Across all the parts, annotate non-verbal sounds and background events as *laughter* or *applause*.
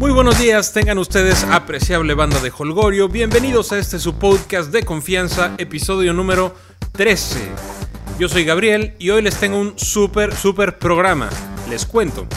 Muy buenos días, tengan ustedes apreciable banda de Holgorio. Bienvenidos a este su podcast de confianza, episodio número 13. Yo soy Gabriel y hoy les tengo un súper, súper programa. Les cuento.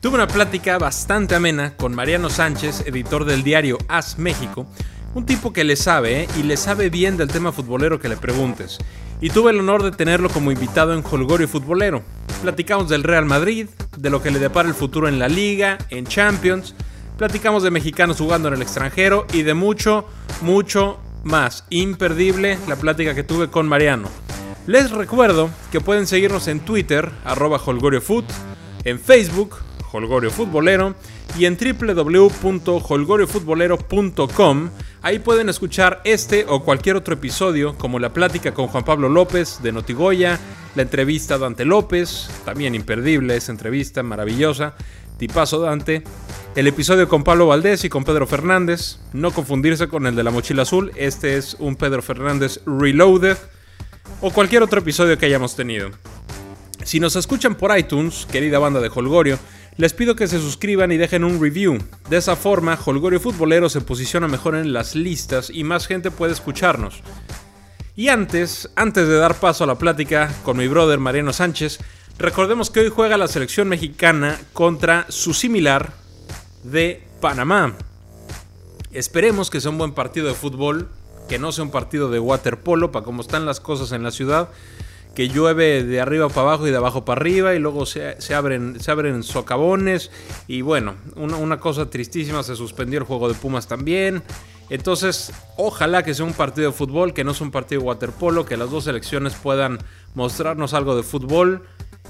Tuve una plática bastante amena con Mariano Sánchez, editor del diario As México, un tipo que le sabe ¿eh? y le sabe bien del tema futbolero que le preguntes. Y tuve el honor de tenerlo como invitado en Holgorio Futbolero. Platicamos del Real Madrid, de lo que le depara el futuro en la liga, en Champions, platicamos de mexicanos jugando en el extranjero y de mucho, mucho más. Imperdible la plática que tuve con Mariano. Les recuerdo que pueden seguirnos en Twitter, arroba holgoriofoot, en Facebook, Holgorio Futbolero, y en www.holgoriofutbolero.com. Ahí pueden escuchar este o cualquier otro episodio, como la plática con Juan Pablo López de Notigoya, la entrevista a Dante López, también imperdible esa entrevista, maravillosa, tipazo Dante, el episodio con Pablo Valdés y con Pedro Fernández, no confundirse con el de la mochila azul, este es un Pedro Fernández Reloaded, o cualquier otro episodio que hayamos tenido. Si nos escuchan por iTunes, querida banda de Holgorio, les pido que se suscriban y dejen un review. De esa forma, Holgorio Futbolero se posiciona mejor en las listas y más gente puede escucharnos. Y antes, antes de dar paso a la plática con mi brother Mariano Sánchez, recordemos que hoy juega la selección mexicana contra su similar de Panamá. Esperemos que sea un buen partido de fútbol, que no sea un partido de waterpolo, para cómo están las cosas en la ciudad que llueve de arriba para abajo y de abajo para arriba y luego se, abren, se abren socavones y bueno, una, cosa tristísima, se suspendió el juego de Pumas también. Entonces, ojalá que sea un partido de fútbol, que no sea un partido de waterpolo, que las dos selecciones puedan mostrarnos algo de fútbol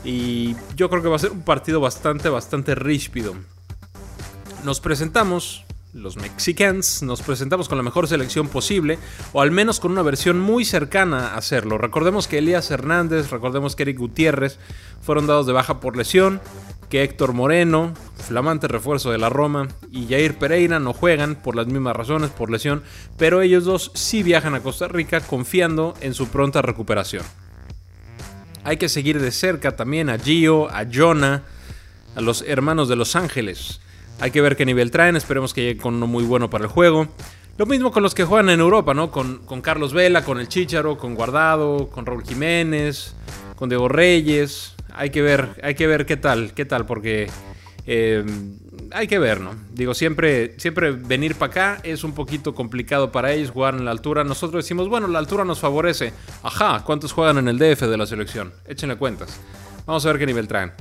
y yo creo que va a ser un partido bastante, bastante ríspido. Nos presentamos los Mexicans, nos presentamos con la mejor selección posible, o al menos con una versión muy cercana a hacerlo. Recordemos que Elías Hernández, recordemos que Eric Gutiérrez fueron dados de baja por lesión, que Héctor Moreno, flamante refuerzo de la Roma, y Jair Pereira no juegan por las mismas razones, por lesión, pero ellos dos sí viajan a Costa Rica confiando en su pronta recuperación. Hay que seguir de cerca también a Gio, a Jonah, a los hermanos de Los Ángeles. Hay que ver qué nivel traen, esperemos que lleguen con uno muy bueno para el juego. Lo mismo con los que juegan en Europa, ¿no? Con, Carlos Vela, con el Chicharo, con Guardado, con Raúl Jiménez, con Diego Reyes. Hay que ver, hay que ver qué tal, qué tal, porque eh, hay que ver, ¿no? Digo, siempre, siempre venir para acá es un poquito complicado para ellos jugar en la altura. Nosotros decimos, bueno, la altura nos favorece. Ajá, ¿cuántos juegan en el DF de la selección? Échenle cuentas. Vamos a ver qué nivel traen.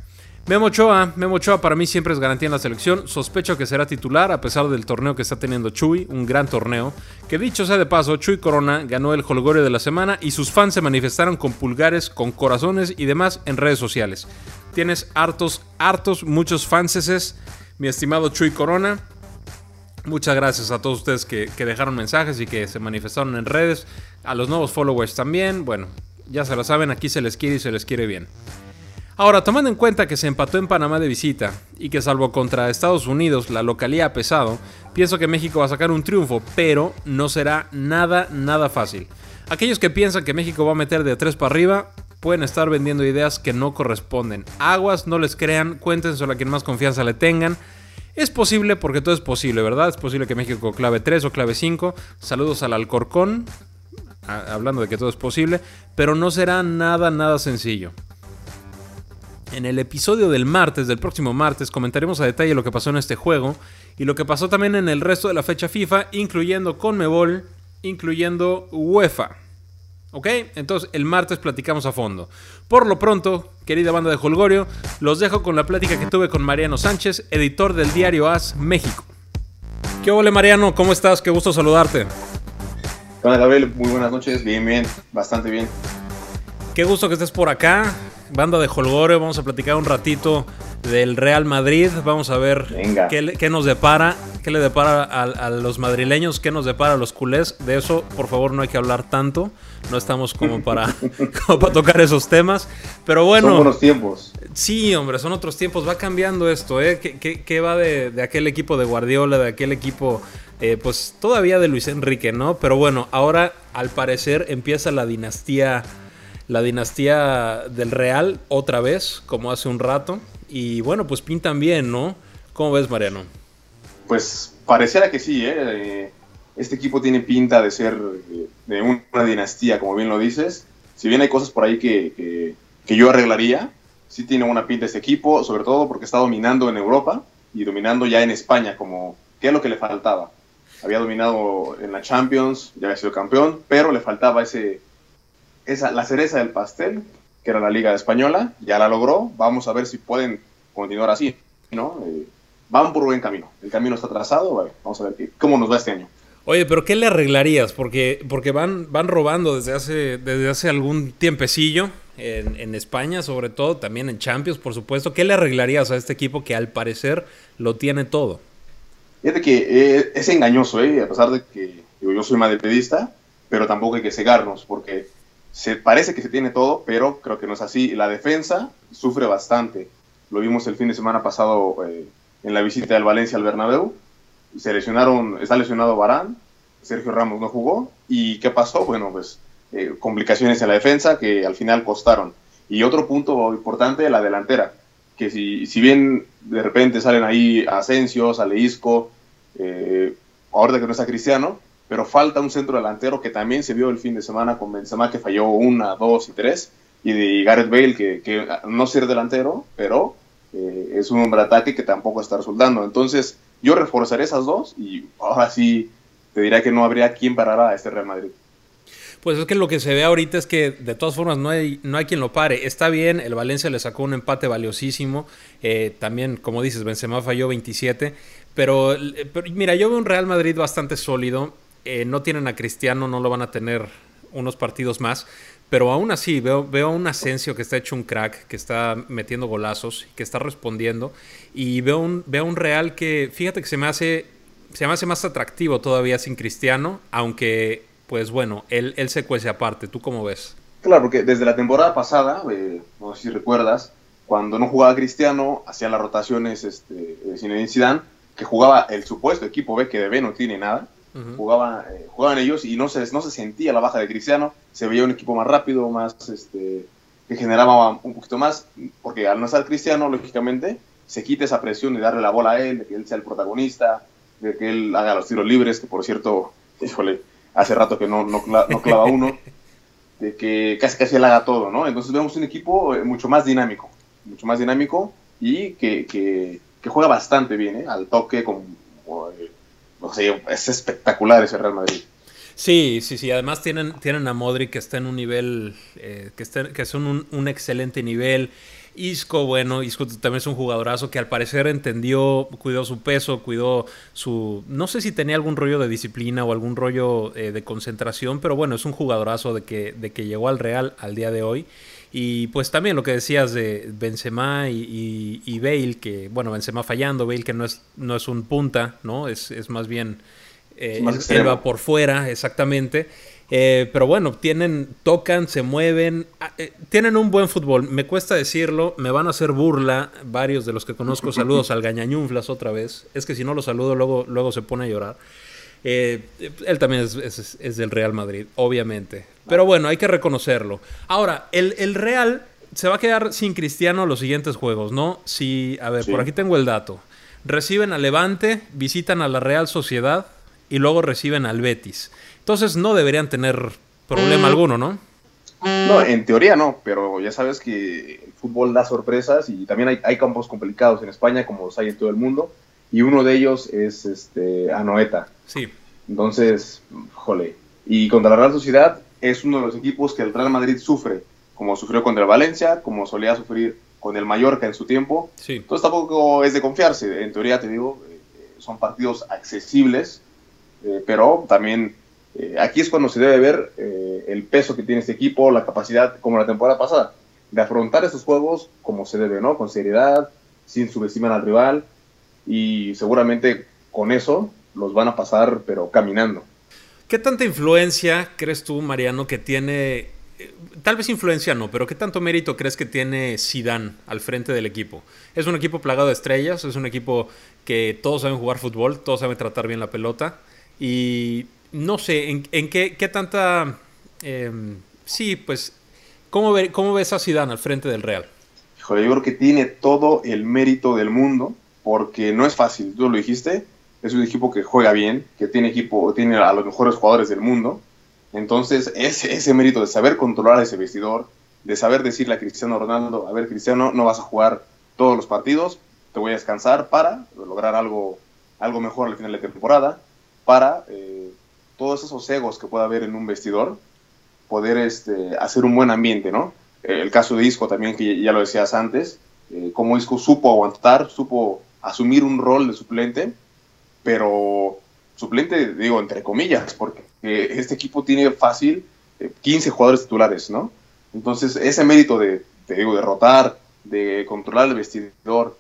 Memo Ochoa, Memo Ochoa para mí siempre es garantía en la selección. Sospecho que será titular a pesar del torneo que está teniendo Chuy, un gran torneo. Que dicho sea de paso, Chuy Corona ganó el Holgorio de la semana y sus fans se manifestaron con pulgares, con corazones y demás en redes sociales. Tienes hartos, hartos, muchos fanses, mi estimado Chuy Corona. Muchas gracias a todos ustedes que, que dejaron mensajes y que se manifestaron en redes. A los nuevos followers también. Bueno, ya se lo saben, aquí se les quiere y se les quiere bien. Ahora, tomando en cuenta que se empató en Panamá de visita y que salvo contra Estados Unidos la localía ha pesado, pienso que México va a sacar un triunfo, pero no será nada, nada fácil. Aquellos que piensan que México va a meter de a tres para arriba pueden estar vendiendo ideas que no corresponden. Aguas, no les crean, cuéntenselo a quien más confianza le tengan. Es posible porque todo es posible, ¿verdad? Es posible que México clave 3 o clave 5. Saludos al Alcorcón, hablando de que todo es posible, pero no será nada, nada sencillo. En el episodio del martes, del próximo martes, comentaremos a detalle lo que pasó en este juego y lo que pasó también en el resto de la fecha FIFA, incluyendo Conmebol, incluyendo UEFA. ¿Ok? Entonces el martes platicamos a fondo. Por lo pronto, querida banda de Holgorio, los dejo con la plática que tuve con Mariano Sánchez, editor del diario AS México. ¿Qué hola Mariano? ¿Cómo estás? Qué gusto saludarte. Hola Gabriel, muy buenas noches, bien, bien, bastante bien. Qué gusto que estés por acá banda de Holgorio, vamos a platicar un ratito del Real Madrid, vamos a ver qué, nos depara, qué le depara a, los madrileños, qué nos depara a los culés. De eso, por favor, no hay que hablar tanto, no estamos como para, *laughs* para tocar esos temas. Pero bueno. Son buenos tiempos. Sí, hombre, son otros tiempos, va cambiando esto, ¿eh? ¿Qué, va de, aquel equipo de Guardiola, de aquel equipo... Eh, pues todavía de Luis Enrique, ¿no? Pero bueno, ahora al parecer empieza la dinastía la dinastía del Real otra vez, como hace un rato. Y bueno, pues pintan bien, ¿no? ¿Cómo ves, Mariano? Pues pareciera que sí, ¿eh? Este equipo tiene pinta de ser de una dinastía, como bien lo dices. Si bien hay cosas por ahí que, que, yo arreglaría, sí tiene una pinta este equipo, sobre todo porque está dominando en Europa y dominando ya en España, como qué es lo que le faltaba. Había dominado en la Champions, ya había sido campeón, pero le faltaba ese, esa, la cereza del pastel, que era la Liga Española, ya la logró. Vamos a ver si pueden continuar así, ¿no? Eh, van por buen camino. El camino está trazado, vamos a ver cómo nos va este año. Oye, pero ¿qué le arreglarías? Porque, porque van, van robando desde hace, desde hace algún tiempecillo en, en, España, sobre todo, también en Champions, por supuesto. ¿Qué le arreglarías a este equipo que al parecer lo tiene todo? Fíjate que eh, es engañoso, ¿eh? a pesar de que yo soy madridista, pero tampoco hay que cegarnos, porque se parece que se tiene todo, pero creo que no es así. La defensa sufre bastante. Lo vimos el fin de semana pasado eh, en la visita del Valencia al Bernabéu. Se lesionaron, está lesionado Barán, Sergio Ramos no jugó. ¿Y qué pasó? Bueno, pues eh, complicaciones en la defensa que al final costaron. Y otro punto importante, la delantera. Que si, si bien de repente salen ahí Asensio, sale Isco, eh, ahora que no está Cristiano, pero falta un centro delantero que también se vio el fin de semana con Benzema que falló una, dos y tres, y de Gareth Bale que, que no ser delantero, pero eh, es un hombre ataque que tampoco está resultando. Entonces yo reforzaré esas dos y ahora sí te diría que no habría quien parara a este Real Madrid. Pues es que lo que se ve ahorita es que de todas formas no hay, no hay quien lo pare. Está bien, el Valencia le sacó un empate valiosísimo. Eh, también, como dices, Benzema falló 27. Pero, pero, mira, yo veo un Real Madrid bastante sólido. Eh, no tienen a Cristiano, no lo van a tener unos partidos más. Pero aún así, veo, a un Asensio que está hecho un crack, que está metiendo golazos, que está respondiendo. Y veo un, veo un Real que, fíjate que se me hace, se me hace más atractivo todavía sin Cristiano, aunque, pues bueno, él, él se cuece aparte. ¿Tú cómo ves? Claro, porque desde la temporada pasada, eh, no sé si recuerdas, cuando no jugaba Cristiano, hacía las rotaciones este, Zidane, que jugaba el supuesto equipo B, que de B no tiene nada, jugaba, eh, jugaban ellos y no se, no se sentía la baja de Cristiano, se veía un equipo más rápido, más este, que generaba un poquito más, porque al no estar Cristiano, lógicamente, se quita esa presión de darle la bola a él, de que él sea el protagonista, de que él haga los tiros libres, que por cierto, híjole, hace rato que no, no, clava uno, *laughs* de que casi casi él haga todo, ¿no? Entonces vemos un equipo eh, mucho más dinámico, mucho más dinámico y que, que, que juega bastante bien, ¿eh? Al toque, con, es espectacular ese Real Madrid. Sí, sí, sí. Además tienen, tienen a Modric que está en un nivel, eh, que, está, que es un, un, excelente nivel. Isco, bueno, Isco también es un jugadorazo que al parecer entendió, cuidó su peso, cuidó su... No sé si tenía algún rollo de disciplina o algún rollo eh, de concentración, pero bueno, es un jugadorazo de que, de que llegó al Real al día de hoy. Y pues también lo que decías de Benzema y, y, Bale, que bueno, Benzema fallando, Bale que no es, no es un punta, ¿no? Es, es más bien... Eh, él va por fuera, exactamente. Eh, pero bueno, tienen, tocan, se mueven, ah, eh, tienen un buen fútbol. Me cuesta decirlo, me van a hacer burla varios de los que conozco. *laughs* Saludos al Gañañunflas otra vez. Es que si no lo saludo, luego, luego se pone a llorar. Eh, él también es, del Real Madrid, obviamente. Pero bueno, hay que reconocerlo. Ahora, el, Real se va a quedar sin Cristiano los siguientes juegos, ¿no? Si, a ver, por aquí tengo el dato. Reciben a Levante, visitan a la Real Sociedad y luego reciben al Betis. Entonces no deberían tener problema mm. alguno, ¿no? No, en teoría no, pero ya sabes que el fútbol da sorpresas y también hay, hay campos complicados en España como los hay en todo el mundo y uno de ellos es este Anoeta. Sí. Entonces, jole. Y contra la Real Sociedad es uno de los equipos que el Real Madrid sufre, como sufrió contra el Valencia, como solía sufrir con el Mallorca en su tiempo. Sí. Entonces tampoco es de confiarse. En teoría, te digo, eh, son partidos accesibles, eh, pero también eh, aquí es cuando se debe ver el peso que tiene este equipo, la capacidad, como la temporada pasada, de afrontar esos juegos como se debe, ¿no? Con seriedad, sin subestimar al rival y seguramente con eso los van a pasar, pero caminando. ¿Qué tanta influencia crees tú, Mariano, que tiene, eh, tal vez influencia no, pero qué tanto mérito crees que tiene Zidane al frente del equipo? Es un equipo plagado de estrellas, es un equipo que todos saben jugar fútbol, todos saben tratar bien la pelota y no sé, ¿en, qué, qué, tanta... Em, sí, pues, ¿cómo, ve, ¿cómo ves a Zidane al frente del Real? Híjole, yo creo que tiene todo el mérito del mundo porque no es fácil, tú lo dijiste, es un equipo que juega bien, que tiene equipo, tiene a los mejores jugadores del mundo. Entonces, ese, ese mérito de saber controlar ese vestidor, de saber decirle a Cristiano Ronaldo, a ver, Cristiano, no vas a jugar todos los partidos, te voy a descansar para lograr algo, algo mejor al final de temporada, para eh, todos esos egos que pueda haber en un vestidor, poder este, hacer un buen ambiente, ¿no? El caso de Isco también, que ya lo decías antes, eh, como Isco supo aguantar, supo asumir un rol de suplente, pero suplente, digo, entre comillas, porque este equipo tiene fácil 15 jugadores titulares, ¿no? Entonces, ese mérito de, te digo, de rotar, de controlar el vestidor,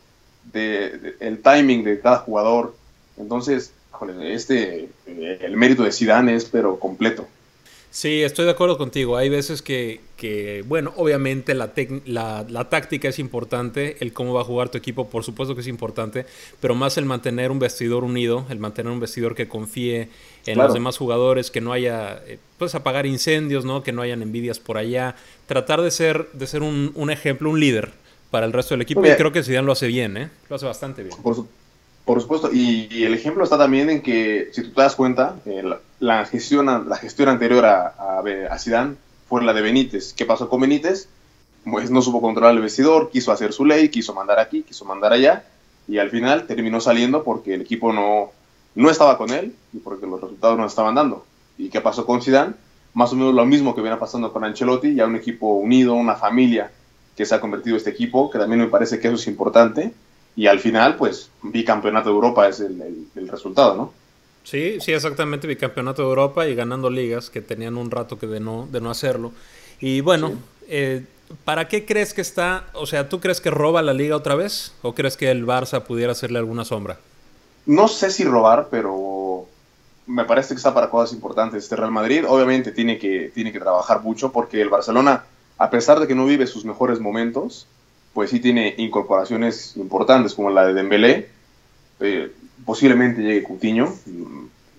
de, el timing de cada jugador. Entonces, este, eh, el mérito de Zidane es pero completo. Sí, estoy de acuerdo contigo. Hay veces que, que bueno, obviamente la, la, la, táctica es importante, el cómo va a jugar tu equipo, por supuesto que es importante, pero más el mantener un vestidor unido, el mantener un vestidor que confíe en los demás jugadores, que no haya, eh, pues apagar incendios, ¿no? Que no hayan envidias por allá, tratar de ser, de ser un, un ejemplo, un líder para el resto del equipo. y creo que Zidane lo hace bien, ¿eh? Lo hace bastante bien. Por, supuesto. Y, el ejemplo está también en que, si tú te das cuenta, eh, la, gestión, la gestión anterior a, a, Zidane fue la de Benítez. ¿Qué pasó con Benítez? Pues no supo controlar el vestidor, quiso hacer su ley, quiso mandar aquí, quiso mandar allá. Y al final terminó saliendo porque el equipo no, no estaba con él y porque los resultados no estaban dando. ¿Y qué pasó con Zidane? Más o menos lo mismo que viene pasando con Ancelotti, ya un equipo unido, una familia que se ha convertido este equipo, que también me parece que eso es importante. Y al final, pues, bicampeonato de Europa es el, resultado, ¿no? Sí, sí, exactamente, bicampeonato de Europa y ganando ligas, que tenían un rato que de no, de no hacerlo. Y bueno, eh, ¿para qué crees que está? O sea, ¿tú crees que roba la liga otra vez? ¿O crees que el Barça pudiera hacerle alguna sombra? No sé si robar, pero me parece que está para cosas importantes. Este Real Madrid obviamente tiene que, tiene que trabajar mucho porque el Barcelona a pesar de que no vive sus mejores momentos, pues sí tiene incorporaciones importantes como la de Dembélé, eh, posiblemente llegue Coutinho,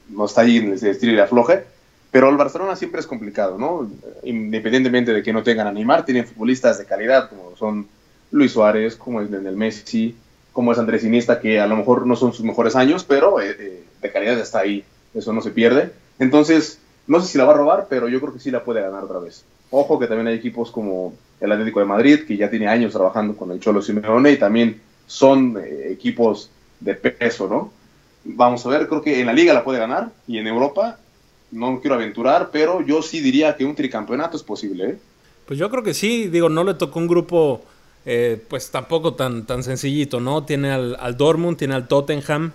no está ahí en el estilo de afloje, pero el Barcelona siempre es complicado, ¿no? Independientemente de que no tengan a Neymar, tienen futbolistas de calidad como son Luis Suárez, como es Lionel Messi, como es Andrés Iniesta, que a lo mejor no son sus mejores años, pero eh, eh, de calidad está ahí, eso no se pierde. Entonces, no sé si la va a robar, pero yo creo que sí la puede ganar otra vez. Ojo que también hay equipos como el Atlético de Madrid, que ya tiene años trabajando con el Cholo Simeone y también son eh, equipos de peso, ¿no? Vamos a ver, creo que en la liga la puede ganar y en Europa no quiero aventurar, pero yo sí diría que un tricampeonato es posible. ¿eh? Pues yo creo que sí, digo, no le tocó un grupo eh, pues tampoco tan, tan sencillito, ¿no? Tiene al, al Dortmund, tiene al Tottenham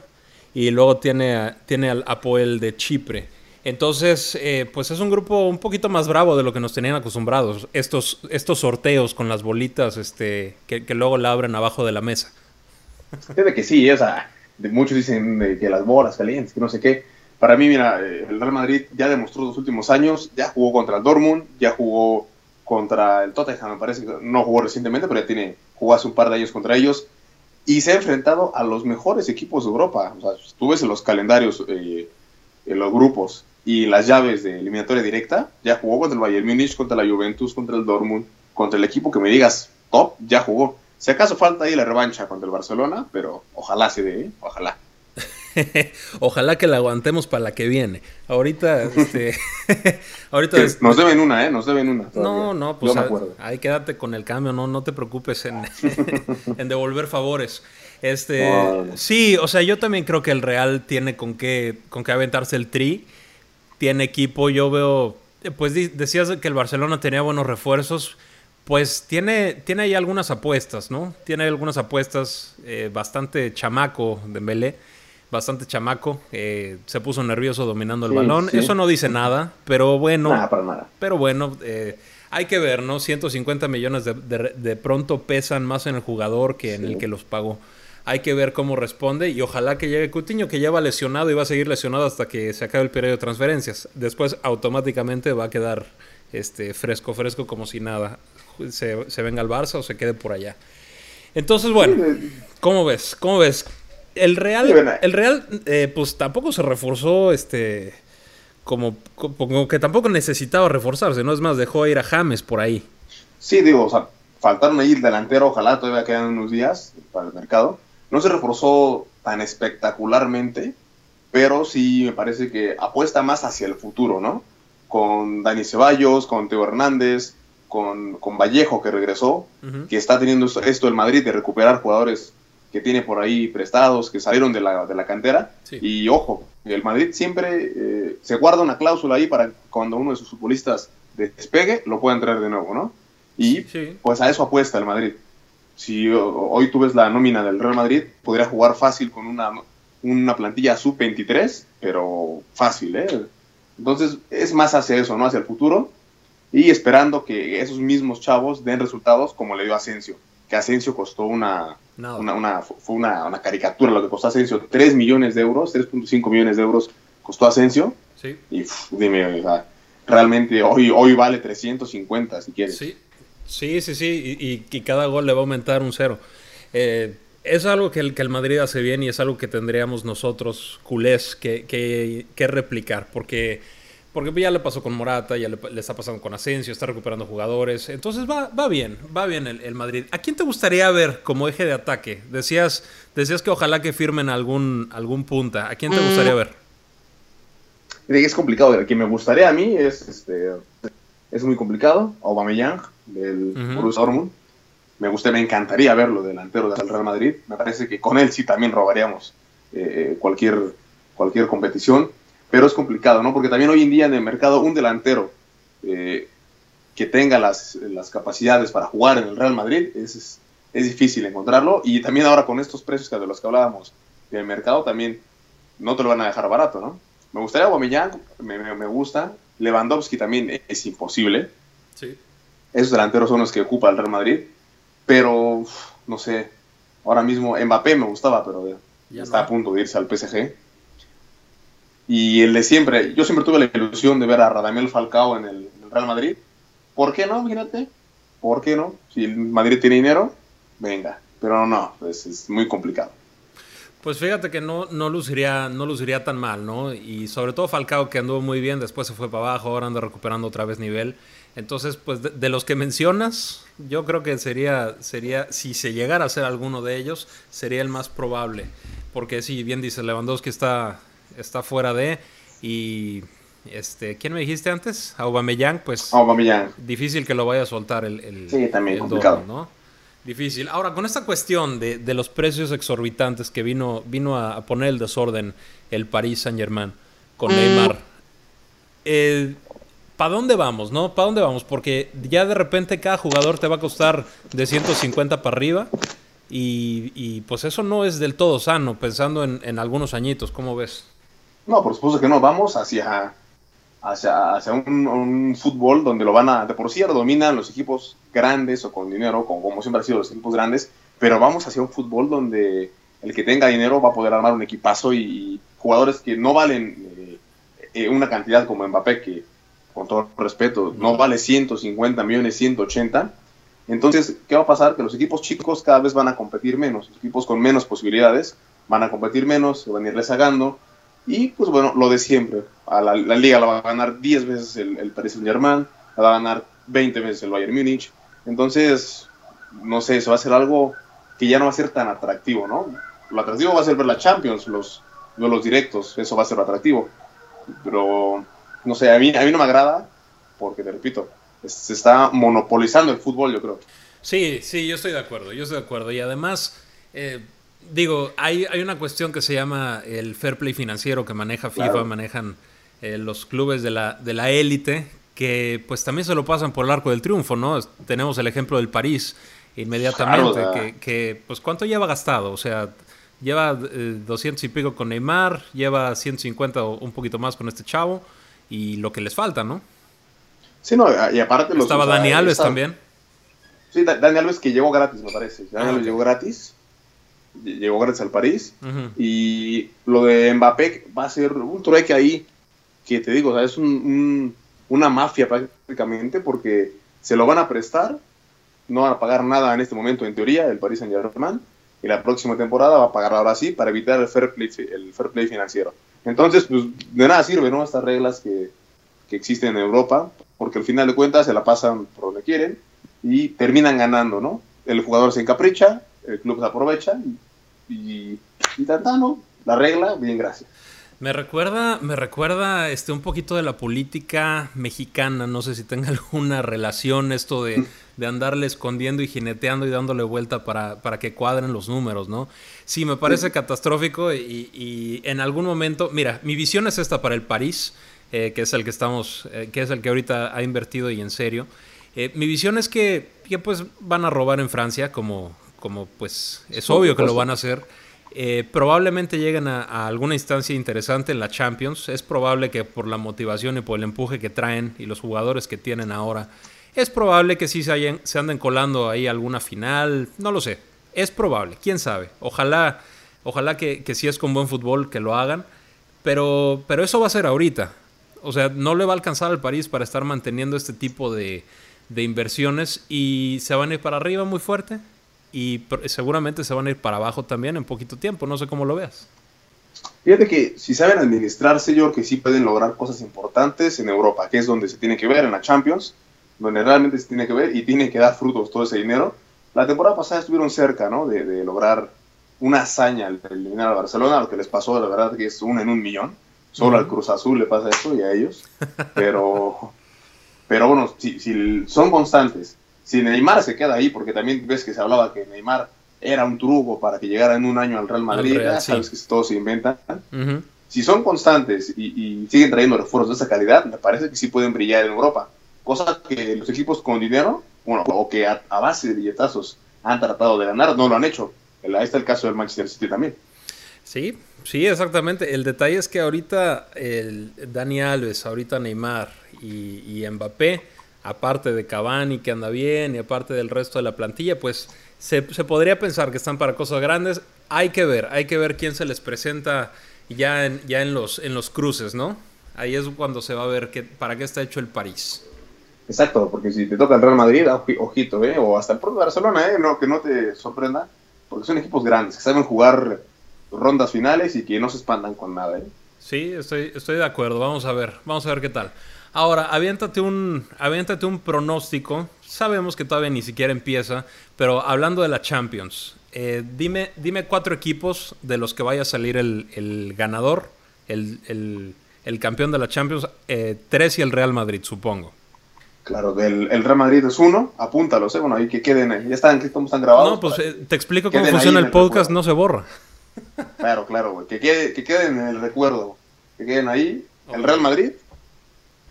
y luego tiene, tiene al Apoel de Chipre. Entonces, eh, pues es un grupo un poquito más bravo de lo que nos tenían acostumbrados. Estos, estos sorteos con las bolitas este, que, luego la abren abajo de la mesa. de que sí, o sea, de muchos dicen que las bolas calientes, que no sé qué. Para mí, mira, el Real Madrid ya demostró los últimos años, ya jugó contra el Dortmund, ya jugó contra el Tottenham, me parece que no jugó recientemente, pero ya tiene, jugó hace un par de años contra ellos, y se ha enfrentado a los mejores equipos de Europa. O sea, tú ves en los calendarios, eh, en los grupos, y las llaves de eliminatoria directa, ya jugó contra el Bayern Múnich, contra la Juventus, contra el Dortmund, contra el equipo que me digas top, ya jugó. Si acaso falta ahí la revancha contra el Barcelona, pero ojalá se dé, ¿eh? ojalá. *laughs* ojalá que la aguantemos para la que viene. Ahorita, este, *laughs* ahorita nos deben una, ¿eh? Nos deben una. No, no, pues ahí quédate con el cambio, no, no te preocupes en, *laughs* en devolver favores. Este, sí, o sea, yo también creo que el Real tiene con qué, con qué aventarse el tri tiene equipo. Yo veo, pues decías que el Barcelona tenía buenos refuerzos. Pues tiene, tiene ahí algunas apuestas, ¿no? Tiene algunas apuestas eh, bastante chamaco de Melé, bastante chamaco. Eh, se puso nervioso dominando el balón. Eso no dice nada, pero bueno. Nada para nada. Pero bueno, eh, hay que ver, ¿no? 150 millones de, de, pronto pesan más en el jugador que en el que los pagó. Hay que ver cómo responde y ojalá que llegue Cutiño, que ya va lesionado y va a seguir lesionado hasta que se acabe el periodo de transferencias. Después automáticamente va a quedar este, fresco, fresco como si nada se, venga al Barça o se quede por allá. Entonces, bueno, ¿cómo ves? ¿Cómo ves? El Real, el Real eh, pues tampoco se reforzó este como, como, que tampoco necesitaba reforzarse, ¿no? Es más, dejó ir a James por ahí. Sí, digo, o sea, faltaron ahí el delantero, ojalá todavía quedan unos días para el mercado no se reforzó tan espectacularmente, pero sí me parece que apuesta más hacia el futuro, ¿no? Con Dani Ceballos, con Teo Hernández, con, con Vallejo que regresó, que está teniendo esto el Madrid de recuperar jugadores que tiene por ahí prestados, que salieron de la, de la cantera. Y ojo, el Madrid siempre eh, se guarda una cláusula ahí para cuando uno de sus futbolistas despegue, lo puedan traer de nuevo, ¿no? Y pues a eso apuesta el Madrid. Si hoy tú ves la nómina del Real Madrid, podría jugar fácil con una, una plantilla sub-23, pero fácil, ¿eh? Entonces es más hacia eso, ¿no? Hacia el futuro y esperando que esos mismos chavos den resultados como le dio Asensio, que Asensio costó una, una, fue una, caricatura lo que costó Asensio, 3 millones de euros, 3.5 millones de euros costó Asensio, sí. y dime, realmente hoy, hoy vale 350 si quieres. Sí, sí, sí, sí, y, y, cada gol le va a aumentar un cero. Eh, es algo que el, que el Madrid hace bien y es algo que tendríamos nosotros, culés, que, que, que replicar, porque porque ya le pasó con Morata, ya le, está pasando con Asensio, está recuperando jugadores. Entonces va, va bien, va bien el, Madrid. ¿A quién te gustaría ver como eje de ataque? Decías, decías que ojalá que firmen algún, algún punta. ¿A quién te gustaría ver? Es complicado. El que me gustaría a mí es, este, es muy complicado. Aubameyang, del Borussia Dortmund. Me gustaría, me encantaría verlo delantero del Real Madrid. Me parece que con él sí también robaríamos eh, cualquier, cualquier competición pero es complicado, ¿no? Porque también hoy en día en el mercado un delantero eh, que tenga las, las, capacidades para jugar en el Real Madrid es, es, difícil encontrarlo y también ahora con estos precios que de los que hablábamos del mercado también no te lo van a dejar barato, ¿no? Me gustaría Aubameyang, me, me, gusta, Lewandowski también es imposible. Sí. Esos delanteros son los que ocupa el Real Madrid, pero no sé, ahora mismo Mbappé me gustaba, pero está a punto de irse al PSG. Y el de siempre, yo siempre tuve la ilusión de ver a Radamel Falcao en el, Real Madrid. ¿Por qué no? Imagínate. ¿Por qué no? Si el Madrid tiene dinero, venga. Pero no, pues es muy complicado. Pues fíjate que no, no, luciría, no luciría tan mal, ¿no? Y sobre todo Falcao que anduvo muy bien, después se fue para abajo, ahora anda recuperando otra vez nivel. Entonces, pues de, de, los que mencionas, yo creo que sería, sería, si se llegara a ser alguno de ellos, sería el más probable. Porque si bien dice Lewandowski está, está fuera de. Y este, ¿quién me dijiste antes? Aubameyang, pues Aubameyang. difícil que lo vaya a soltar el, el Sí, también complicado. ¿no? Difícil. Ahora, con esta cuestión de, de, los precios exorbitantes que vino, vino a, poner el desorden el Paris Saint Germain con Neymar, eh, ¿para dónde vamos, no? ¿Para dónde vamos? Porque ya de repente cada jugador te va a costar de 150 para arriba y, y pues eso no es del todo sano, pensando en, en algunos añitos, ¿cómo ves? No, por supuesto que no. Vamos hacia, hacia, hacia un, fútbol donde lo van a, de por sí lo dominan los equipos grandes o con dinero, como, como siempre han sido los equipos grandes, pero vamos hacia un fútbol donde el que tenga dinero va a poder armar un equipazo y, jugadores que no valen eh, eh, una cantidad como Mbappé, que con todo respeto, no vale 150 millones, 180. Entonces, ¿qué va a pasar? Que los equipos chicos cada vez van a competir menos, los equipos con menos posibilidades van a competir menos, se van a ir rezagando, y pues bueno, lo de siempre. A la, liga la va a ganar 10 veces el, el Paris Saint Germain, la va a ganar 20 veces el Bayern Múnich. Entonces, no sé, eso va a ser algo que ya no va a ser tan atractivo, ¿no? Lo atractivo va a ser ver la Champions, los los directos, eso va a ser atractivo. Pero, no sé, a mí, a mí no me agrada porque, te repito, se está monopolizando el fútbol, yo creo. Sí, sí, yo estoy de acuerdo, yo estoy de acuerdo. Y además, eh, digo, hay, hay una cuestión que se llama el fair play financiero que maneja FIFA, manejan eh, los clubes de la de la élite, que pues también se lo pasan por el arco del triunfo, ¿no? Tenemos el ejemplo del París inmediatamente, que, que, pues cuánto lleva gastado, o sea, lleva 200 eh, y pico con Neymar, lleva 150 o un poquito más con este chavo, y lo que les falta, ¿no? Sí, no, y aparte los... Estaba Dani Alves también. Sí, Dani Alves que llegó gratis, me parece. Dani ah, Alves llegó gratis llegó gracias al París. Y lo de Mbappé va a ser un trueque ahí, que te digo, es una mafia prácticamente, porque se lo van a prestar, no van a pagar nada en este momento, en teoría, el París Saint Germain, y la próxima temporada va a pagar ahora sí para evitar el fair play, el fair play financiero. Entonces, pues de nada sirve, ¿no? Estas reglas que, que existen en Europa, porque al final de cuentas se la pasan por donde quieren y terminan ganando, ¿no? El jugador se encapricha, el club se aprovecha y, y, ¿no? La regla, bien, gracias. Me recuerda, me recuerda este, un poquito de la política mexicana. No sé si tenga *laughs* alguna relación esto de, de andarle escondiendo y jineteando y dándole vuelta para, para que cuadren los números, ¿no? Sí, me parece catastrófico y, y, en algún momento, mira, mi visión es esta para el París, eh, que es el que estamos, eh, que es el que ahorita ha invertido y en serio. Eh, mi visión es que, que, pues van a robar en Francia, como, como pues es obvio que lo van a hacer. Eh, probablemente lleguen a, a, alguna instancia interesante en la Champions. Es probable que por la motivación y por el empuje que traen y los jugadores que tienen ahora, es probable que sí se, hayan, se anden colando ahí alguna final. No lo sé. Es probable. ¿Quién sabe? Ojalá, ojalá que, que si es con buen fútbol que lo hagan. Pero, pero eso va a ser ahorita. O sea, no le va a alcanzar al París para estar manteniendo este tipo de, de inversiones y se van a ir para arriba muy fuerte y seguramente se van a ir para abajo también en poquito tiempo. No sé cómo lo veas. Fíjate que si saben administrarse, yo creo que sí pueden lograr cosas importantes en Europa, que es donde se tiene que ver, en la Champions, donde realmente se tiene que ver y tiene que dar frutos todo ese dinero. La temporada pasada estuvieron cerca, ¿no? De, de lograr una hazaña al eliminar a Barcelona, lo que les pasó, la verdad, que es uno en un millón. Solo uh -huh. al Cruz Azul le pasa eso y a ellos. *laughs* Pero, pero bueno, si, si son constantes si Neymar se queda ahí, porque también ves que se hablaba que Neymar era un truco para que llegara en un año al Real Madrid, Real, sí. sabes que todos se inventan. Uh -huh. Si son constantes y, y, siguen trayendo refuerzos de esa calidad, me parece que sí pueden brillar en Europa. Cosa que los equipos con dinero, bueno, o que a, a base de billetazos han tratado de ganar, no lo han hecho. Ahí está el caso del Manchester City también. Sí, sí, exactamente. El detalle es que ahorita el Dani Alves, ahorita Neymar y, y Mbappé aparte de Cavani que anda bien y aparte del resto de la plantilla, pues se, se, podría pensar que están para cosas grandes. Hay que ver, hay que ver quién se les presenta ya en, ya en, los, en los cruces, ¿no? Ahí es cuando se va a ver que, para qué está hecho el París. Exacto, porque si te toca el Real Madrid, ojito, ¿eh? o hasta el propio Barcelona, ¿eh? no, que no te sorprenda, porque son equipos grandes, que saben jugar rondas finales y que no se espantan con nada. ¿eh? Sí, estoy, estoy de acuerdo, vamos a ver, vamos a ver qué tal. Ahora, aviéntate un, aviéntate un pronóstico. Sabemos que todavía ni siquiera empieza, pero hablando de la Champions, eh, dime, dime cuatro equipos de los que vaya a salir el, el ganador, el, el, el, campeón de la Champions, eh, tres y el Real Madrid, supongo. Claro, del, el Real Madrid es uno, apúntalos, ¿eh? bueno, ahí que queden, ya están, ¿cómo están grabados? No, pues eh, te explico cómo funciona el podcast, no se borra. Claro, claro, güey, que, quede, que queden en el recuerdo, que queden ahí, okay. el Real Madrid,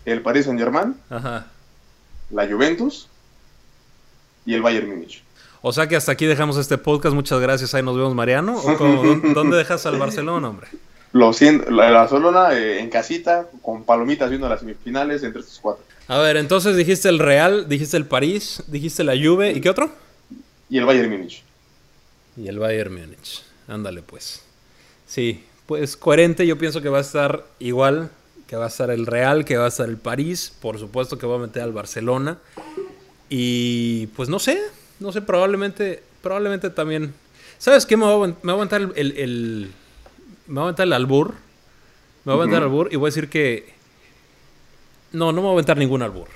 el Paris Saint Germain, la Juventus y el Bayern Múnich. O sea que hasta aquí dejamos este podcast. Muchas gracias. Ahí nos vemos, Mariano. *laughs* ¿Dónde dejas al Barcelona, hombre? Lo siento, la Barcelona eh, en casita, con palomitas viendo las semifinales entre estos cuatro. A ver, entonces dijiste el Real, dijiste el París, dijiste la Juve, ¿y qué otro? Y el Bayern Múnich. Y el Bayern Múnich. Ándale, pues. Sí, pues coherente. Yo pienso que va a estar igual que va a estar el Real, que va a estar el París, por supuesto que va a meter al Barcelona. Y pues no sé, no sé, probablemente, probablemente también. ¿Sabes qué? Me voy a, me voy a aventar el, el, el, Me voy a aventar el albur. Me voy a aventar el albur y voy a decir que. No, no me voy a aventar ningún albur.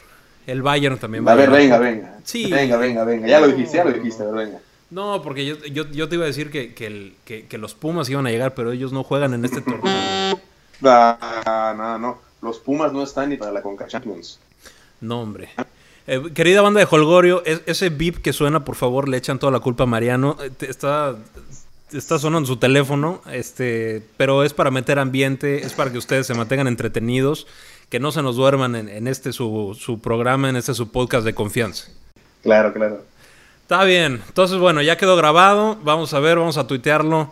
El Bayern también va a ver, venga, venga. Sí. Venga, venga, venga. Ya lo dijiste, ya lo dijiste, pero venga. No, porque yo, yo, yo te iba a decir que, que, el, que, que los Pumas iban a llegar, pero ellos no juegan en este torneo. Ah, no, no. Los Pumas no están ni para la Conca Champions. No, hombre. Eh, querida banda de Holgorio, es, ese beep que suena, por favor, le echan toda la culpa a Mariano. Eh, está, está sonando su teléfono, este, pero es para meter ambiente, es para que ustedes se mantengan entretenidos, que no se nos duerman en, en este su, su, programa, en este su podcast de confianza. Claro, claro. Está bien. Entonces, bueno, ya quedó grabado. Vamos a ver, vamos a tuitearlo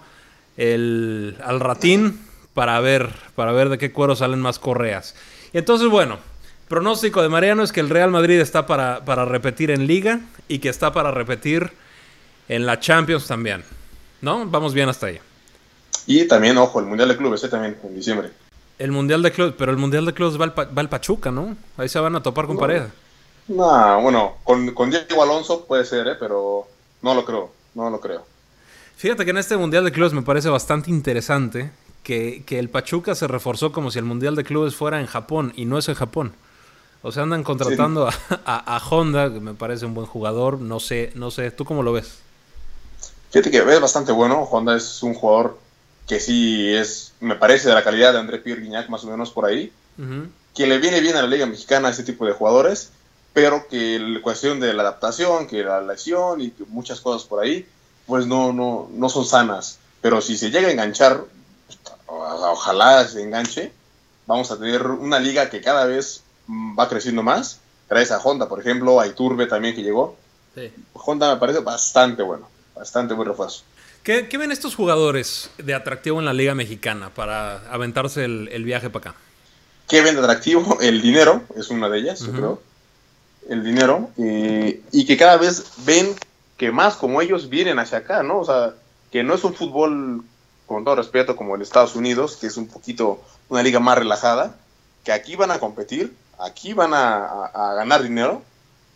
el, al ratín para ver, para ver de qué cuero salen más correas. Y entonces, bueno, pronóstico de Mariano es que el Real Madrid está para, para repetir en Liga y que está para repetir en la Champions también. ¿No? Vamos bien hasta ahí. Y también, ojo, el Mundial de Clubes, ¿eh? también, en diciembre. El Mundial de Clubes, pero el Mundial de Clubes va al, va al Pachuca, ¿no? Ahí se van a topar con no. pared. No, bueno, con, con Diego Alonso puede ser, ¿eh? pero no lo creo, no lo creo. Fíjate que en este Mundial de Clubes me parece bastante interesante que, que, el Pachuca se reforzó como si el Mundial de Clubes fuera en Japón y no es en Japón. O sea, andan contratando sí. *laughs* a, a, a, Honda, que me parece un buen jugador. No sé, no sé, ¿tú cómo lo ves? Fíjate que es bastante bueno. Honda es un jugador que sí es, me parece, de la calidad de André Pierre Guignac, más o menos por ahí, que le viene bien a la Liga Mexicana ese tipo de jugadores, pero que la cuestión de la adaptación, que la lesión y muchas cosas por ahí, pues no, no, no son sanas. Pero si se llega a enganchar, ojalá se enganche, vamos a tener una liga que cada vez va creciendo más. Traes a Honda, por ejemplo, a Iturbe también que llegó. Honda me parece bastante bueno, bastante buen refuerzo. ¿Qué, ven estos jugadores de atractivo en la Liga Mexicana para aventarse el, viaje para acá? ¿Qué ven de atractivo? *laughs* El dinero es una de ellas, yo creo. El dinero. Eh, y que cada vez ven que más como ellos vienen hacia acá, ¿no? O sea, que no es un fútbol, con todo respeto, como el Estados Unidos, que es un poquito una liga más relajada, que aquí van a competir, aquí van a, ganar dinero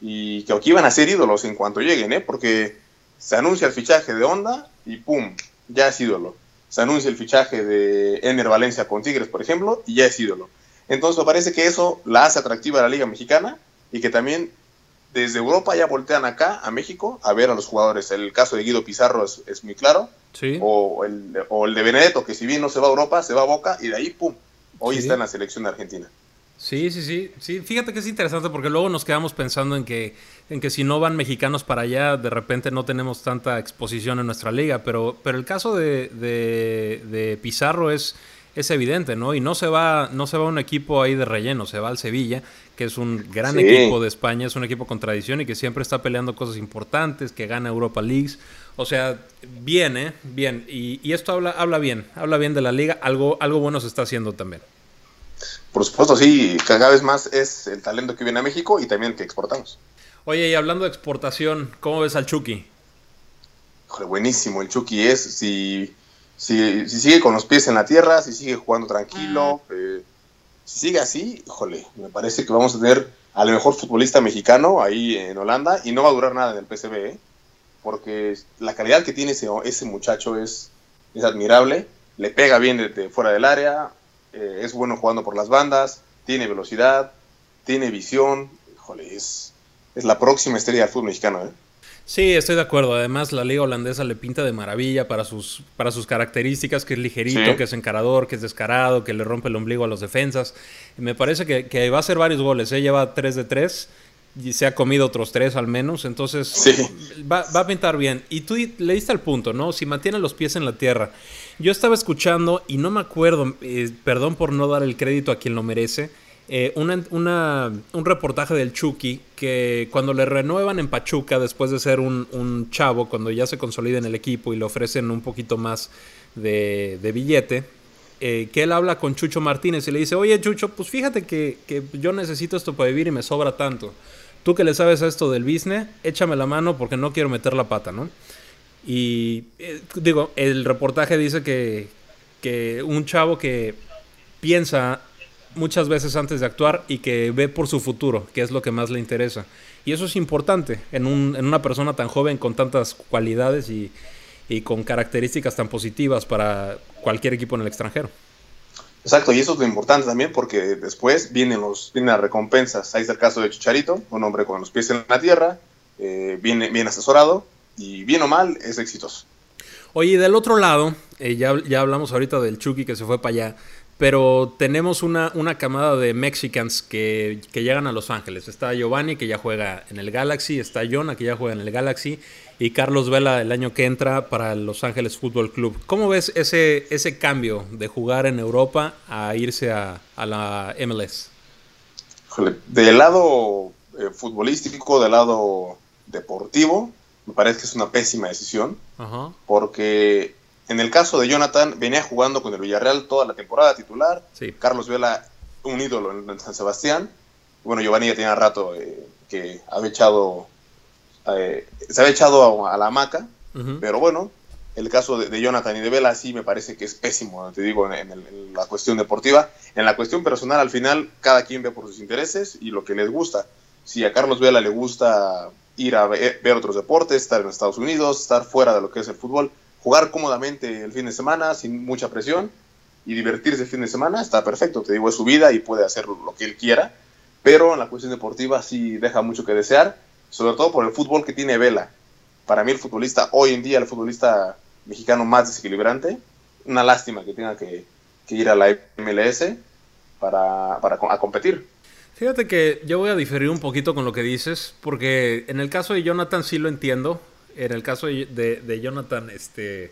y que aquí van a ser ídolos en cuanto lleguen, ¿eh? Porque se anuncia el fichaje de Honda y ¡pum! Ya es ídolo. Se anuncia el fichaje de Ener Valencia con Tigres, por ejemplo, y ya es ídolo. Entonces me parece que eso la hace atractiva a la Liga Mexicana y que también desde Europa ya voltean acá a México a ver a los jugadores. El caso de Guido Pizarro es, muy claro. O, el, de Benedetto, que si bien no se va a Europa, se va a Boca y de ahí, ¡pum! Hoy está en la selección de Argentina. Sí, sí, sí, sí. Fíjate que es interesante porque luego nos quedamos pensando en que, en que si no van mexicanos para allá, de repente no tenemos tanta exposición en nuestra liga. Pero, pero el caso de, de, Pizarro es, es evidente, ¿no? Y no se va, no se va un equipo ahí de relleno, se va al Sevilla, que es un gran equipo de España, es un equipo con tradición y que siempre está peleando cosas importantes, que gana Europa Leagues. O sea, bien, ¿eh? Bien. Y, y esto habla, habla bien, habla bien de la liga. Algo, algo bueno se está haciendo también. Por supuesto, sí, cada vez más es el talento que viene a México y también el que exportamos. Oye, y hablando de exportación, ¿cómo ves al Chucky? buenísimo, el Chucky es, si, si, sigue con los pies en la tierra, si sigue jugando tranquilo, eh, si sigue así, híjole, me parece que vamos a tener al mejor futbolista mexicano ahí en Holanda y no va a durar nada en el PSV, ¿eh? porque la calidad que tiene ese, ese muchacho es, es admirable, le pega bien desde fuera del área, eh, es bueno jugando por las bandas, tiene velocidad, tiene visión, híjole, es, es la próxima estrella del fútbol mexicano. ¿eh? Sí, estoy de acuerdo. Además, la liga holandesa le pinta de maravilla para sus, para sus características, que es ligerito, que es encarador, que es descarado, que le rompe el ombligo a los defensas. Me parece que, va a hacer varios goles. ¿eh? Lleva 3 de 3 y se ha comido otros 3 al menos. Entonces, va, va, a pintar bien. Y tú le diste al punto, ¿no? Si mantiene los pies en la tierra yo estaba escuchando y no me acuerdo, eh, perdón por no dar el crédito a quien lo merece, eh, un reportaje del Chucky que cuando le renuevan en Pachuca después de ser un, chavo, cuando ya se consolida en el equipo y le ofrecen un poquito más de, billete, eh, que él habla con Chucho Martínez y le dice, oye Chucho, pues fíjate que, que, yo necesito esto para vivir y me sobra tanto. Tú que le sabes a esto del business, échame la mano porque no quiero meter la pata, ¿no? Y eh, digo, el reportaje dice que, un chavo que piensa muchas veces antes de actuar y que ve por su futuro, que es lo que más le interesa. Y eso es importante en, un, en una persona tan joven con tantas cualidades y, con características tan positivas para cualquier equipo en el extranjero. Exacto, y eso es lo importante también porque después vienen, los, vienen las recompensas. Ahí está el caso de Chicharito, un hombre con los pies en la tierra, eh, bien, bien asesorado, y bien o mal es exitoso. Oye, del otro lado, eh, ya, ya hablamos ahorita del Chucky que se fue para allá, pero tenemos una, una camada de Mexicans que, llegan a Los Ángeles. Está Giovanni, que ya juega en el Galaxy, está Jonah, que ya juega en el Galaxy, y Carlos Vela el año que entra para el Los Ángeles Fútbol Club. ¿Cómo ves ese, ese cambio de jugar en Europa a irse a, la MLS? Del lado eh, futbolístico, del lado deportivo, me parece que es una pésima decisión, porque en el caso de Jonathan venía jugando con el Villarreal toda la temporada titular, Carlos Vela un ídolo en, San Sebastián, bueno, Giovanni ya tenía rato eh, que había echado, eh, se había echado a, la hamaca, pero bueno, el caso de, Jonathan y de Vela sí me parece que es pésimo, te digo, en, en, la cuestión deportiva. En la cuestión personal, al final, cada quien ve por sus intereses y lo que les gusta. Si a Carlos Vela le gusta ir a ver, otros deportes, estar en Estados Unidos, estar fuera de lo que es el fútbol, jugar cómodamente el fin de semana sin mucha presión y divertirse el fin de semana, está perfecto, te digo, es su vida y puede hacer lo que él quiera, pero en la cuestión deportiva sí deja mucho que desear, sobre todo por el fútbol que tiene Vela. Para mí el futbolista, hoy en día el futbolista mexicano más desequilibrante una lástima que tenga que, ir a la MLS para, para a competir. Fíjate que yo voy a diferir un poquito con lo que dices, porque en el caso de Jonathan sí lo entiendo. En el caso de, de Jonathan, este,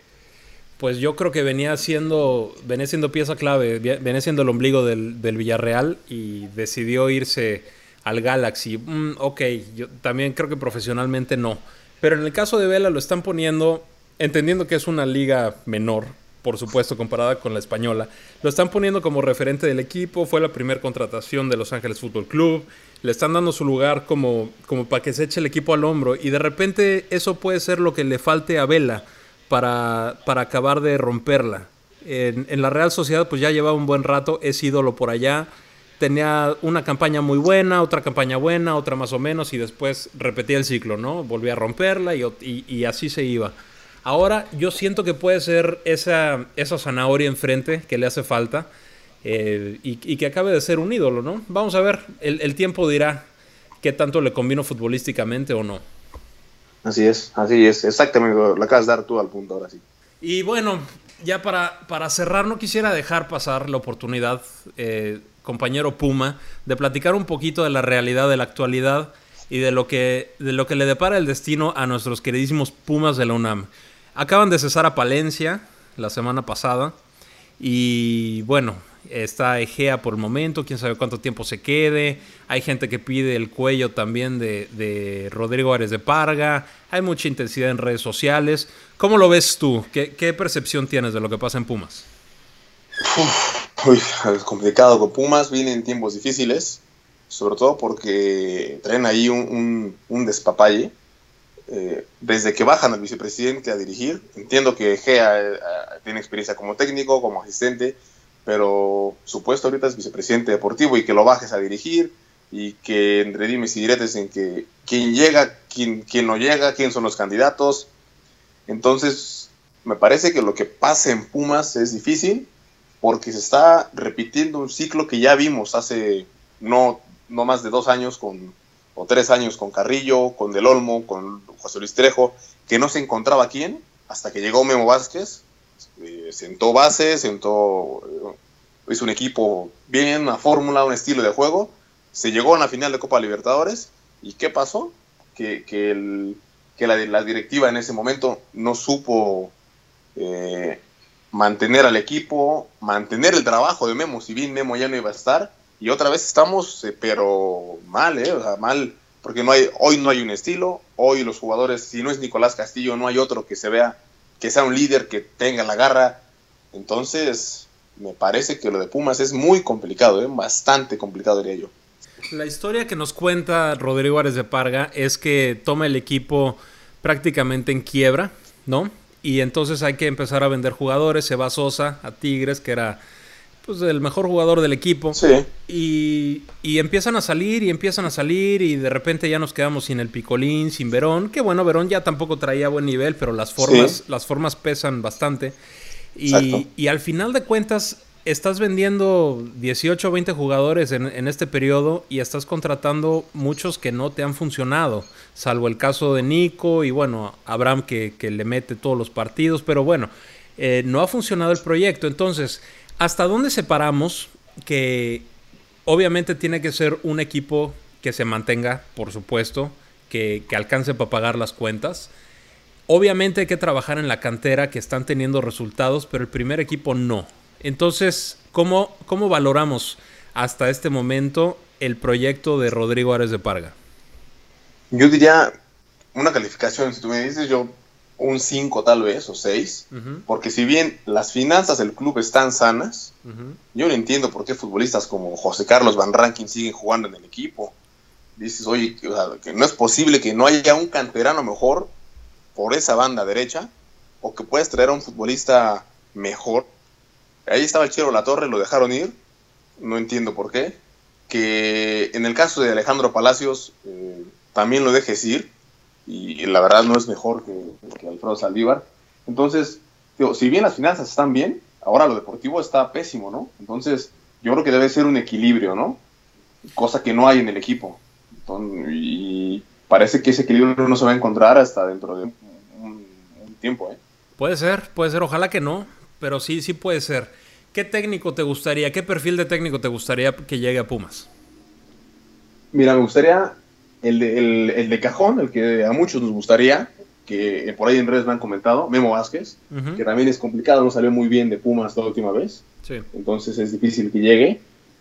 pues yo creo que venía siendo, venía siendo pieza clave, venía siendo el ombligo del, del Villarreal y decidió irse al Galaxy. Mm, ok, yo también creo que profesionalmente no. Pero en el caso de Vela lo están poniendo, entendiendo que es una liga menor, por supuesto, comparada con la española. Lo están poniendo como referente del equipo, fue la primera contratación de Los Ángeles Fútbol Club, le están dando su lugar como, como para que se eche el equipo al hombro y de repente eso puede ser lo que le falte a Vela para, para acabar de romperla. En, la Real Sociedad pues ya llevaba un buen rato, es ídolo por allá, tenía una campaña muy buena, otra campaña buena, otra más o menos y después repetía el ciclo, ¿no? Volvía a romperla y así se iba. Ahora yo siento que puede ser esa, esa zanahoria enfrente que le hace falta eh, y, que acabe de ser un ídolo, ¿no? Vamos a ver, el, tiempo dirá qué tanto le convino futbolísticamente o no. Así es, así es, exactamente, lo acabas de dar tú al punto ahora sí. Y bueno, ya para, para cerrar, no quisiera dejar pasar la oportunidad, eh, compañero Puma, de platicar un poquito de la realidad de la actualidad y de lo que, de lo que le depara el destino a nuestros queridísimos Pumas de la UNAM. Acaban de cesar a Palencia la semana pasada. Y bueno, está Egea por el momento, quién sabe cuánto tiempo se quede. Hay gente que pide el cuello también de, Rodrigo Árez de Parga. Hay mucha intensidad en redes sociales. ¿Cómo lo ves tú? ¿Qué, percepción tienes de lo que pasa en Pumas? uy, es complicado con Pumas, vienen tiempos difíciles, sobre todo porque traen ahí un despapalle eh, desde que bajan al vicepresidente a dirigir, entiendo que Gea eh, tiene experiencia como técnico, como asistente, pero supuesto ahorita es vicepresidente deportivo y que lo bajes a dirigir y que entre dimes y diretes en que quién llega, quién, quién no llega, quién son los candidatos. Entonces, me parece que lo que pasa en Pumas es difícil porque se está repitiendo un ciclo que ya vimos hace no, no más de dos años con o tres años con Carrillo, con Del Olmo, con José Luis Trejo, que no se encontraba quién, hasta que llegó Memo Vázquez, eh, sentó base, sentó, eh, hizo un equipo bien, una fórmula, un estilo de juego, se llegó a la final de Copa Libertadores, ¿y qué pasó? Que, que, la, directiva en ese momento no supo eh, mantener al equipo, mantener el trabajo de Memo, si bien Memo ya no iba a estar, y otra vez estamos, eh, pero mal, ¿eh? O sea, mal, porque no hay, hoy no hay un estilo, hoy los jugadores, si no es Nicolás Castillo, no hay otro que se vea, que sea un líder, que tenga la garra. Entonces, me parece que lo de Pumas es muy complicado, ¿eh? bastante complicado, diría yo. La historia que nos cuenta Rodrigo Árez de Parga es que toma el equipo prácticamente en quiebra, ¿no? Y entonces hay que empezar a vender jugadores, se va Sosa a Tigres, que era pues el mejor jugador del equipo. Sí. Y, y, empiezan a salir y empiezan a salir y de repente ya nos quedamos sin el Picolín, sin Verón, que bueno, Verón ya tampoco traía buen nivel, pero las formas, las formas pesan bastante. Y, y, al final de cuentas estás vendiendo 18 o 20 jugadores en, en, este periodo y estás contratando muchos que no te han funcionado, salvo el caso de Nico y bueno, Abraham que, que le mete todos los partidos, pero bueno, eh, no ha funcionado el proyecto. Entonces, ¿Hasta dónde separamos que obviamente tiene que ser un equipo que se mantenga, por supuesto, que, alcance para pagar las cuentas? Obviamente hay que trabajar en la cantera que están teniendo resultados, pero el primer equipo no. Entonces, ¿cómo, cómo valoramos hasta este momento el proyecto de Rodrigo Árez de Parga? Yo diría una calificación, si tú me dices, yo un 5 tal vez, o 6, porque si bien las finanzas del club están sanas, yo no entiendo por qué futbolistas como José Carlos Van Rankin siguen jugando en el equipo. Dices, oye, que no es posible que no haya un canterano mejor por esa banda derecha, o que puedas traer a un futbolista mejor. Ahí estaba el Chero La Torre, lo dejaron ir, no entiendo por qué. Que en el caso de Alejandro Palacios, eh, también lo dejes ir y, la verdad no es mejor que, Alfredo Saldívar. Entonces, si bien las finanzas están bien, ahora lo deportivo está pésimo, ¿no? Entonces, yo creo que debe ser un equilibrio, ¿no? Cosa que no hay en el equipo. y parece que ese equilibrio no se va a encontrar hasta dentro de un, tiempo, ¿eh? Puede ser, puede ser, ojalá que no, pero sí, sí puede ser. ¿Qué técnico te gustaría, qué perfil de técnico te gustaría que llegue a Pumas? Mira, me gustaría el de, cajón, el que a muchos nos gustaría, que por ahí en redes me han comentado, Memo Vázquez, que también es complicado, no salió muy bien de Pumas la última vez. Entonces es difícil que llegue.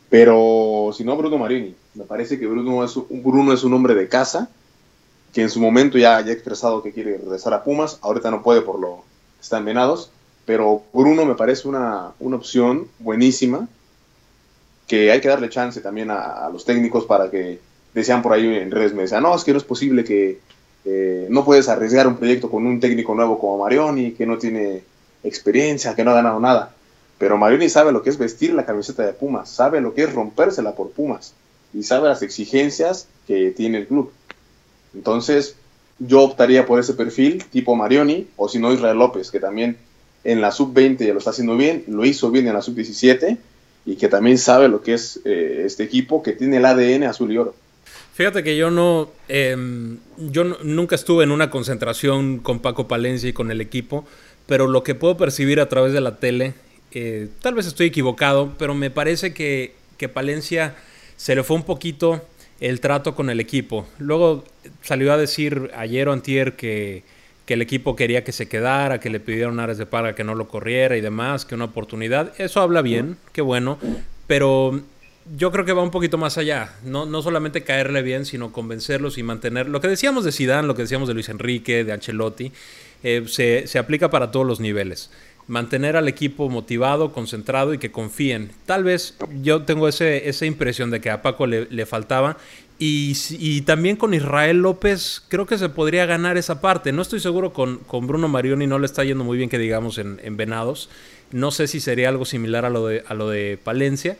Pero si no, Bruno Marini. Me parece que Bruno es, un, Bruno es un hombre de casa, que en su momento ya, ha expresado que quiere regresar a Pumas. Ahorita no puede por lo que están venados. Pero Bruno me parece una, una opción buenísima, que hay que darle chance también a, los técnicos para que decían por ahí en redes, me decían, no, es que no es posible que no puedes arriesgar un proyecto con un técnico nuevo como Marioni, que no tiene experiencia, que no ha ganado nada. Pero Marioni sabe lo que es vestir la camiseta de Pumas, sabe lo que es rompérsela por Pumas y sabe las exigencias que tiene el club. Entonces, yo optaría por ese perfil tipo Marioni o si no Israel López, que también en la sub-20 ya lo está haciendo bien, lo hizo bien en la sub-17 y que también sabe lo que es eh, este equipo que tiene el ADN azul y oro. Fíjate que yo no, em, yo nunca estuve en una concentración con Paco Palencia y con el equipo, pero lo que puedo percibir a través de la tele eh, tal vez estoy equivocado, pero me parece que, que Palencia se le fue un poquito el trato con el equipo. Luego salió a decir ayer o antier que, que el equipo quería que se quedara, que le pidieron áreas de paga que no lo corriera y demás, que una oportunidad. Eso habla bien, qué bueno, pero yo creo que va un poquito más allá. No, no solamente caerle bien, sino convencerlos y mantener. Lo que decíamos de Sidán, lo que decíamos de Luis Enrique, de Ancelotti, eh, se, se aplica para todos los niveles mantener al equipo motivado, concentrado y que confíen. Tal vez yo tengo ese, esa impresión de que a Paco le, faltaba. Y, también con Israel López creo que se podría ganar esa parte. No estoy seguro con, con Bruno Marioni, no le está yendo muy bien que digamos en, Venados. No sé si sería algo similar a lo de, a lo de Palencia.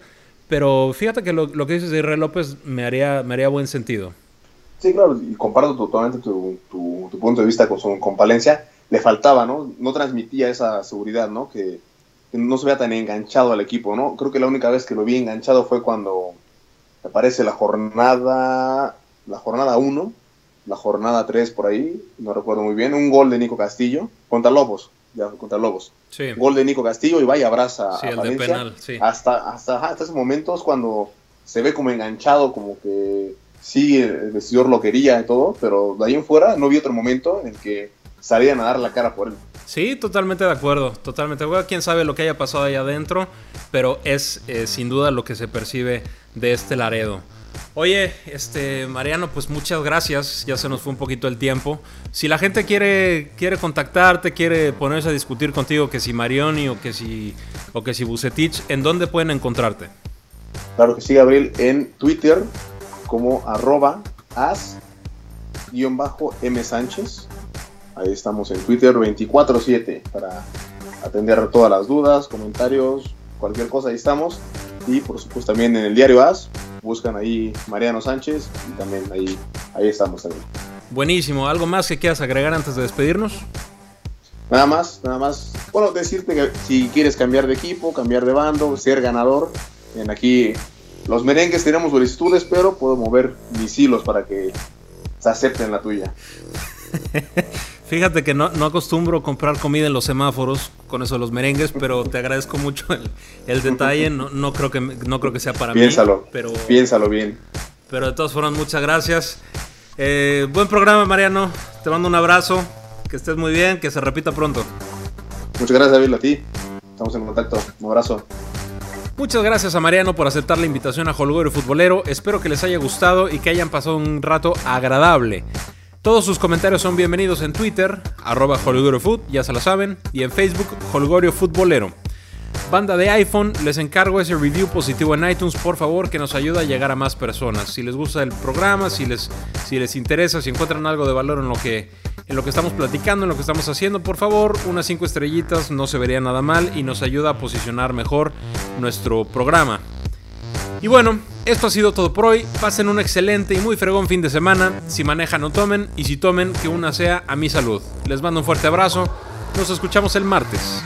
Pero fíjate que lo, que dices de Israel López me haría, me haría buen sentido. Sí, claro, y comparto totalmente tu, tu, punto de vista con, Palencia le faltaba, ¿no? No transmitía esa seguridad, ¿no? Que, no se vea tan enganchado al equipo, ¿no? Creo que la única vez que lo vi enganchado fue cuando me parece la jornada, la jornada 1, la jornada 3 por ahí, no recuerdo muy bien, un gol de Nico Castillo contra Lobos, contra Lobos. Sí. Gol de Nico Castillo y vaya abraza sí, a el penal, sí. Hasta, hasta, hasta esos momentos cuando se ve como enganchado, como que sí, el vestidor lo quería y todo, pero de ahí en fuera no vi otro momento en el que salían a dar la cara por él. Sí, totalmente de acuerdo, totalmente. Bueno, quién sabe lo que haya pasado ahí adentro, pero es eh, sin duda lo que se percibe de este Laredo. Oye, este Mariano, pues muchas gracias. Ya se nos fue un poquito el tiempo. Si la gente quiere, quiere contactarte, quiere ponerse a discutir contigo, que si Marioni o que si o que si Bucetich, ¿en dónde pueden encontrarte? Claro que sí, Gabriel, en Twitter como arroba as-m Sánchez Ahí estamos en Twitter 24/7 para atender todas las dudas, comentarios, cualquier cosa, ahí estamos. Y por supuesto también en el diario AS, buscan ahí Mariano Sánchez y también ahí, ahí estamos también. Buenísimo, ¿algo más que quieras agregar antes de despedirnos? Nada más, nada más. Bueno, decirte que si quieres cambiar de equipo, cambiar de bando, ser ganador, en aquí los merengues tenemos solicitudes, pero puedo mover mis hilos para que se acepten la tuya. *laughs* Fíjate que no, no, acostumbro comprar comida en los semáforos con eso de los merengues, pero te agradezco mucho el, detalle. No, no, creo que, no creo que sea para piénsalo, mí. Pero, piénsalo bien. Pero de todas formas, muchas gracias. Eh, buen programa, Mariano. Te mando un abrazo. Que estés muy bien, que se repita pronto. Muchas gracias, David, a ti. Estamos en contacto. Un abrazo. Muchas gracias a Mariano por aceptar la invitación a Holgorio Futbolero. Espero que les haya gustado y que hayan pasado un rato agradable. Todos sus comentarios son bienvenidos en Twitter, arroba Food, ya se lo saben, y en Facebook, Holgorio Futbolero. Banda de iPhone, les encargo ese review positivo en iTunes, por favor, que nos ayuda a llegar a más personas. Si les gusta el programa, si les, si les interesa, si encuentran algo de valor en lo, que, en lo que estamos platicando, en lo que estamos haciendo, por favor, unas 5 estrellitas no se vería nada mal y nos ayuda a posicionar mejor nuestro programa. Y bueno, esto ha sido todo por hoy. Pasen un excelente y muy fregón fin de semana. Si manejan, no tomen. Y si tomen, que una sea a mi salud. Les mando un fuerte abrazo. Nos escuchamos el martes.